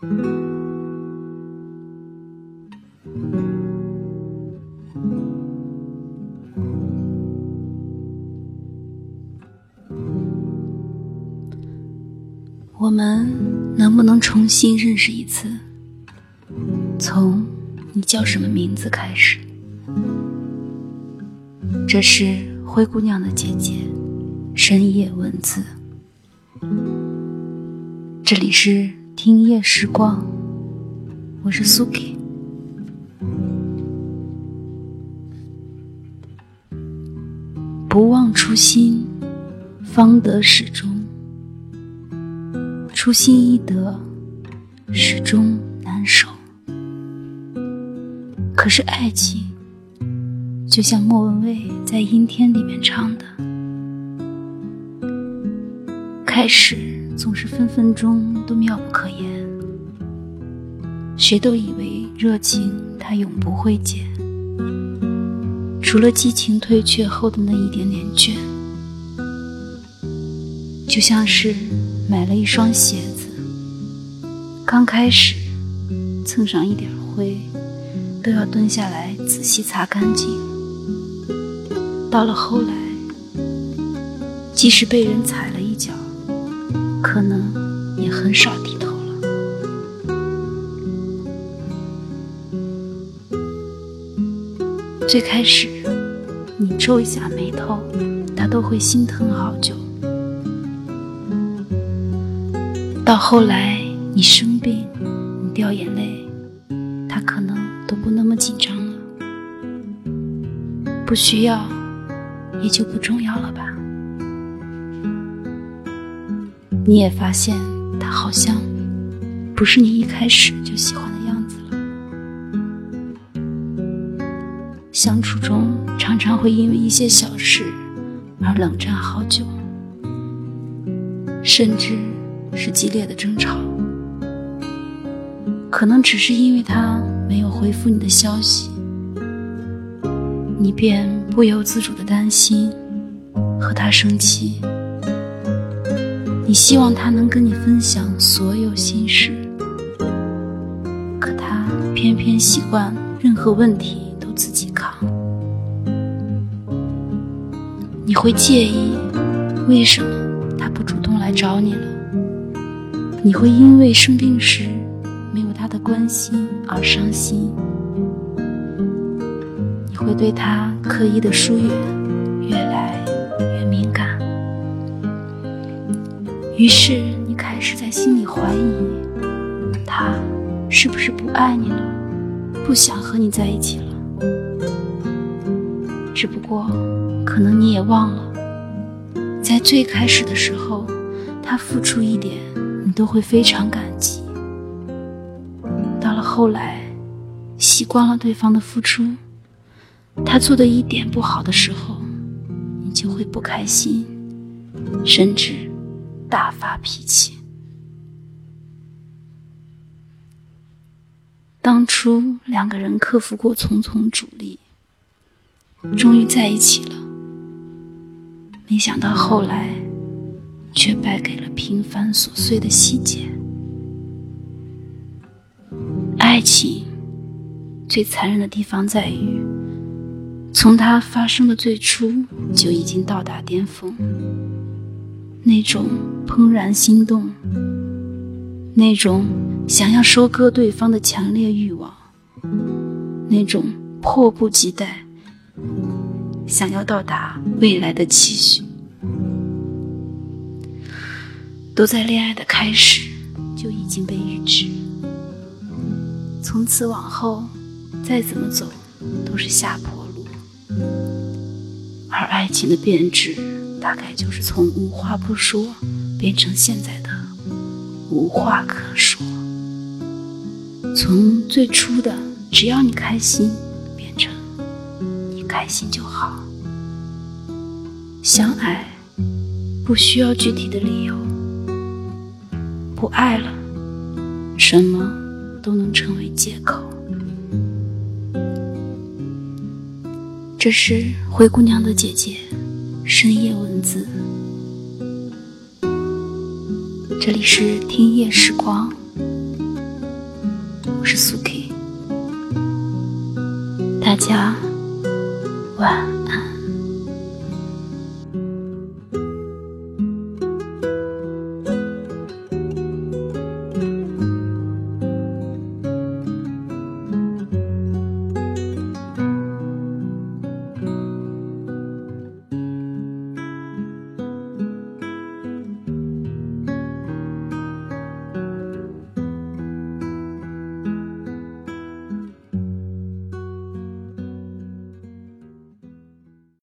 我们能不能重新认识一次？从你叫什么名字开始？这是灰姑娘的姐姐深夜文字。这里是听夜时光，我是苏给。不忘初心，方得始终。初心易得，始终难守。可是爱情，就像莫文蔚在《阴天》里面唱的，开始总是分分钟都妙不可言。谁都以为热情它永不会减，除了激情退却后的那一点点倦，就像是。买了一双鞋子，刚开始蹭上一点灰，都要蹲下来仔细擦干净。到了后来，即使被人踩了，可能也很少低头了。最开始，你皱一下眉头，他都会心疼好久。到后来，你生病，你掉眼泪，他可能都不那么紧张了。不需要，也就不重要了吧？你也发现，他好像不是你一开始就喜欢的样子了。相处中，常常会因为一些小事而冷战好久，甚至。是激烈的争吵，可能只是因为他没有回复你的消息，你便不由自主的担心和他生气。你希望他能跟你分享所有心事，可他偏偏习惯任何问题都自己扛。你会介意为什么他不主动来找你了？你会因为生病时没有他的关心而伤心，你会对他刻意的疏远于是你开始在心里怀疑他是不是不爱你了，不想和你在一起了。只不过，可能你也忘了，在最开始的时候，他付出一点。你都会非常感激。到了后来，习惯了对方的付出，他做的一点不好的时候，你就会不开心，甚至大发脾气。当初两个人克服过重重阻力，终于在一起了，没想到后来。却败给了平凡琐碎的细节。爱情最残忍的地方在于，从它发生的最初就已经到达巅峰。那种怦然心动，那种想要收割对方的强烈欲望，那种迫不及待想要到达未来的期许。都在恋爱的开始就已经被预知，从此往后再怎么走都是下坡路，而爱情的变质大概就是从无话不说变成现在的无话可说，从最初的只要你开心变成你开心就好，相爱不需要具体的理由。不爱了，什么都能成为借口。这是灰姑娘的姐姐深夜文字，这里是听夜时光，我是苏 K，大家晚安。